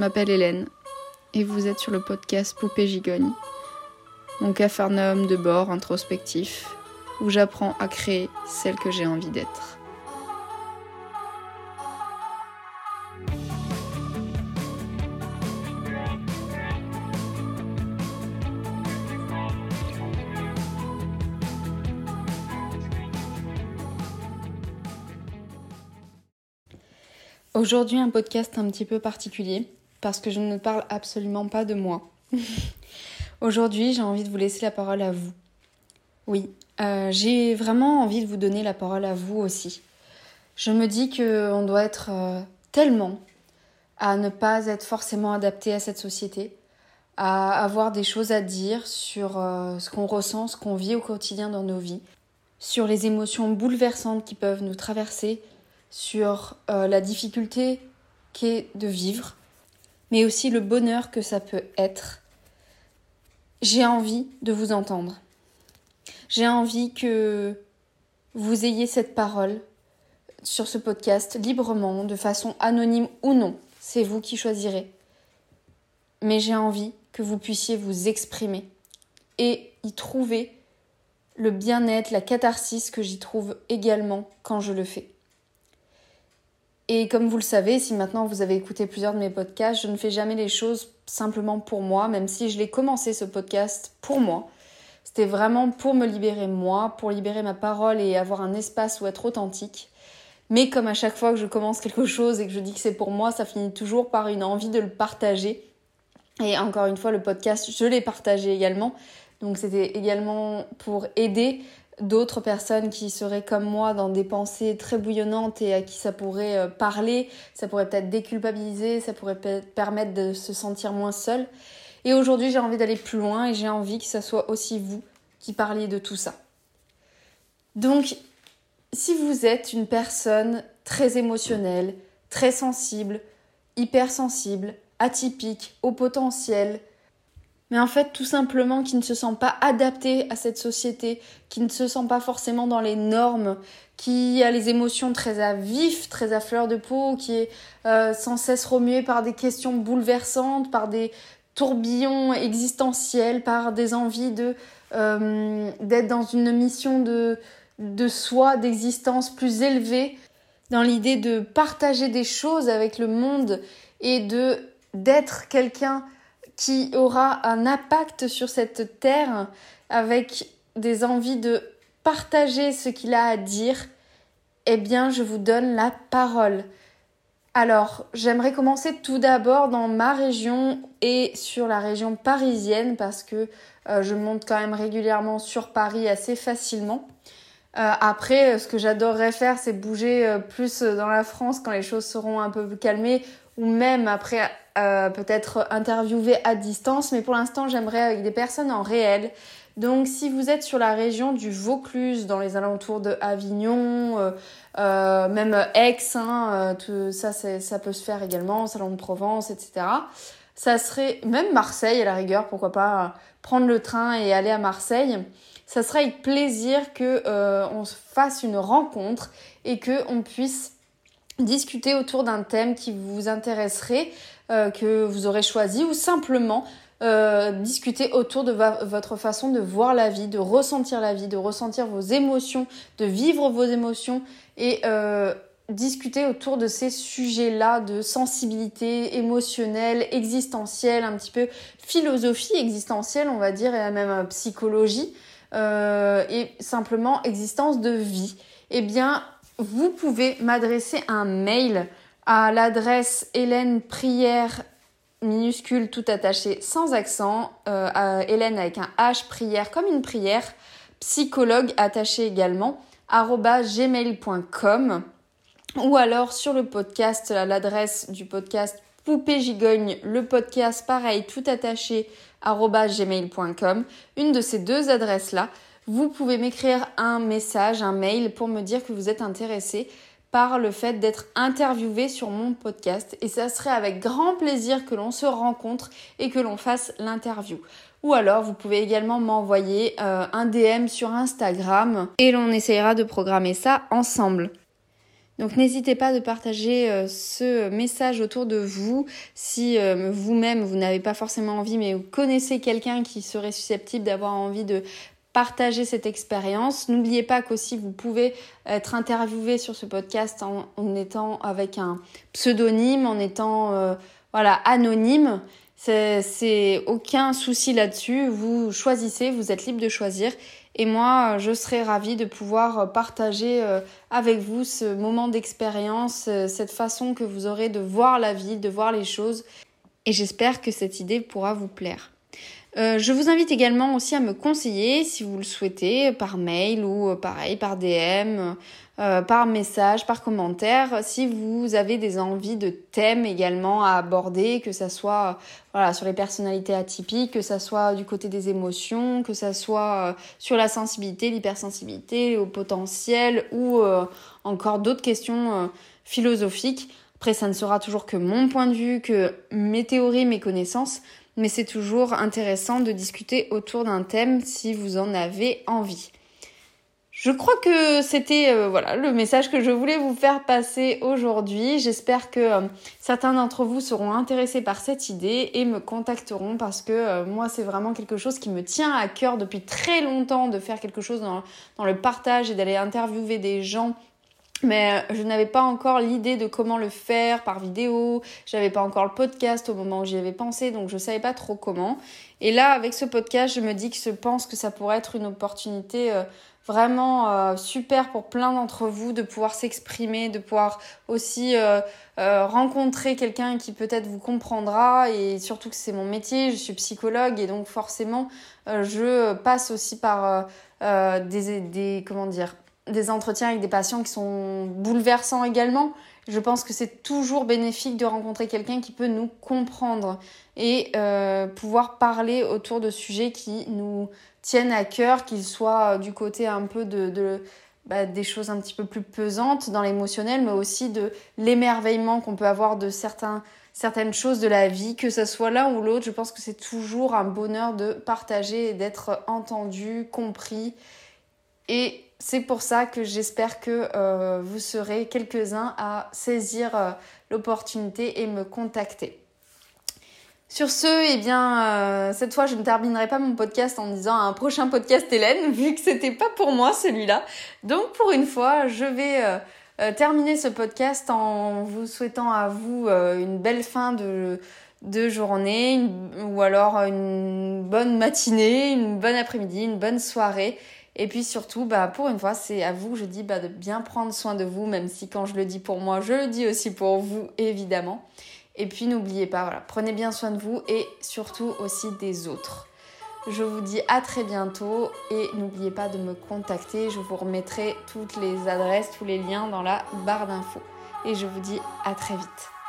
Je m'appelle Hélène. Et vous êtes sur le podcast Poupée Gigogne, mon capharnaüm de bord introspectif où j'apprends à créer celle que j'ai envie d'être. Aujourd'hui un podcast un petit peu particulier parce que je ne parle absolument pas de moi. Aujourd'hui j'ai envie de vous laisser la parole à vous. Oui, euh, j'ai vraiment envie de vous donner la parole à vous aussi. Je me dis qu'on doit être euh, tellement à ne pas être forcément adapté à cette société, à avoir des choses à dire sur euh, ce qu'on ressent, ce qu'on vit au quotidien dans nos vies, sur les émotions bouleversantes qui peuvent nous traverser, sur la difficulté qu'est de vivre, mais aussi le bonheur que ça peut être. J'ai envie de vous entendre. J'ai envie que vous ayez cette parole sur ce podcast librement, de façon anonyme ou non. C'est vous qui choisirez. Mais j'ai envie que vous puissiez vous exprimer et y trouver le bien-être, la catharsis que j'y trouve également quand je le fais. Et comme vous le savez, si maintenant vous avez écouté plusieurs de mes podcasts, je ne fais jamais les choses simplement pour moi, même si je l'ai commencé ce podcast pour moi. C'était vraiment pour me libérer moi, pour libérer ma parole et avoir un espace où être authentique. Mais comme à chaque fois que je commence quelque chose et que je dis que c'est pour moi, ça finit toujours par une envie de le partager. Et encore une fois, le podcast, je l'ai partagé également. Donc c'était également pour aider d'autres personnes qui seraient comme moi dans des pensées très bouillonnantes et à qui ça pourrait euh, parler, ça pourrait peut-être déculpabiliser, ça pourrait permettre de se sentir moins seul. Et aujourd'hui, j'ai envie d'aller plus loin et j'ai envie que ça soit aussi vous qui parliez de tout ça. Donc, si vous êtes une personne très émotionnelle, très sensible, hypersensible, atypique, au potentiel, mais en fait tout simplement qui ne se sent pas adapté à cette société, qui ne se sent pas forcément dans les normes, qui a les émotions très à vif, très à fleur de peau, qui est euh, sans cesse remué par des questions bouleversantes, par des tourbillons existentiels, par des envies de euh, d'être dans une mission de de soi, d'existence plus élevée, dans l'idée de partager des choses avec le monde et de d'être quelqu'un qui aura un impact sur cette terre avec des envies de partager ce qu'il a à dire, eh bien, je vous donne la parole. Alors, j'aimerais commencer tout d'abord dans ma région et sur la région parisienne parce que euh, je monte quand même régulièrement sur Paris assez facilement. Euh, après, ce que j'adorerais faire, c'est bouger euh, plus dans la France quand les choses seront un peu plus calmées ou même après euh, peut-être interviewer à distance, mais pour l'instant j'aimerais avec des personnes en réel. Donc si vous êtes sur la région du Vaucluse, dans les alentours de Avignon, euh, euh, même Aix, hein, tout ça, ça peut se faire également, Salon de Provence, etc. Ça serait même Marseille à la rigueur, pourquoi pas prendre le train et aller à Marseille. Ça serait avec plaisir que on fasse une rencontre et que on puisse discuter autour d'un thème qui vous intéresserait, euh, que vous aurez choisi, ou simplement euh, discuter autour de votre façon de voir la vie, de ressentir la vie, de ressentir vos émotions, de vivre vos émotions et euh, discuter autour de ces sujets-là de sensibilité émotionnelle, existentielle, un petit peu philosophie existentielle, on va dire, et même psychologie, et simplement existence de vie. Eh bien, vous pouvez m'adresser un mail à l'adresse Hélène Prière minuscule tout attaché sans accent, euh, Hélène avec un H prière comme une prière, psychologue attaché également, gmail.com ou alors sur le podcast, l'adresse du podcast Poupée Gigogne, le podcast pareil tout attaché gmail.com. Une de ces deux adresses-là, vous pouvez m'écrire un message, un mail pour me dire que vous êtes intéressé par le fait d'être interviewé sur mon podcast et ça serait avec grand plaisir que l'on se rencontre et que l'on fasse l'interview. Ou alors vous pouvez également m'envoyer euh, un DM sur Instagram et l'on essayera de programmer ça ensemble. Donc n'hésitez pas de partager euh, ce message autour de vous si euh, vous-même vous n'avez pas forcément envie mais vous connaissez quelqu'un qui serait susceptible d'avoir envie de partager cette expérience. N'oubliez pas qu'aussi vous pouvez être interviewé sur ce podcast en, étant avec un pseudonyme, en étant euh, voilà anonyme. C'est aucun souci là-dessus. Vous choisissez, vous êtes libre de choisir. Et moi, je serais ravie de pouvoir partager euh, avec vous ce moment d'expérience, euh, cette façon que vous aurez de voir la vie, de voir les choses. Et j'espère que cette idée pourra vous plaire. Euh, je vous invite également aussi à me conseiller, si vous le souhaitez, par mail ou euh, pareil, par DM, euh, par message, par commentaire, si vous avez des envies de thèmes également à aborder, que ça soit voilà, sur les personnalités atypiques, que ça soit du côté des émotions, que ça soit sur la sensibilité, l'hypersensibilité, au potentiel ou encore d'autres questions philosophiques. Après, ça ne sera toujours que mon point de vue, que mes théories, mes connaissances mais c'est toujours intéressant de discuter autour d'un thème si vous en avez envie. Je crois que c'était euh, voilà le message que je voulais vous faire passer aujourd'hui. J'espère que euh, certains d'entre vous seront intéressés par cette idée et me contacteront parce que euh, moi c'est vraiment quelque chose qui me tient à cœur depuis très longtemps de faire quelque chose dans, dans le partage et d'aller interviewer des gens mais euh, je n'avais pas encore l'idée de comment le faire par vidéo, j'avais pas encore le podcast au moment où j'y avais pensé, donc je savais pas trop comment. Et là, avec ce podcast, je me dis que je pense que ça pourrait être une opportunité euh, vraiment euh, super pour plein d'entre vous de pouvoir s'exprimer, de pouvoir aussi rencontrer quelqu'un qui peut-être vous comprendra et surtout que c'est mon métier, je suis psychologue et donc forcément je passe aussi par des, des comment dire des entretiens avec des patients qui sont bouleversants également. Je pense que c'est toujours bénéfique de rencontrer quelqu'un qui peut nous comprendre et euh, pouvoir parler autour de sujets qui nous tiennent à cœur, qu'ils soient du côté un peu de, bah, des choses un petit peu plus pesantes dans l'émotionnel, mais aussi de l'émerveillement qu'on peut avoir de certaines choses de la vie, que ce soit l'un ou l'autre. Je pense que c'est toujours un bonheur de partager et d'être entendu, compris. Et c'est pour ça que j'espère que euh, vous serez quelques-uns à saisir euh, l'opportunité et me contacter. Sur ce, eh bien, euh, cette fois, je ne terminerai pas mon podcast en disant un prochain podcast Hélène, vu que c'était pas pour moi celui-là. Donc, pour une fois, je vais terminer ce podcast en vous souhaitant à vous une belle fin de, de journée, ou alors une bonne matinée, une bonne après-midi, une bonne soirée. Et puis surtout, bah, pour une fois, c'est à vous, je dis bah, de bien prendre soin de vous, même si quand je le dis pour moi, je le dis aussi pour vous, évidemment. Et puis n'oubliez pas, voilà, prenez bien soin de vous et surtout aussi des autres. Je vous dis à très bientôt et n'oubliez pas de me contacter. Je vous remettrai toutes les adresses, tous les liens dans la barre d'infos. Et je vous dis à très vite.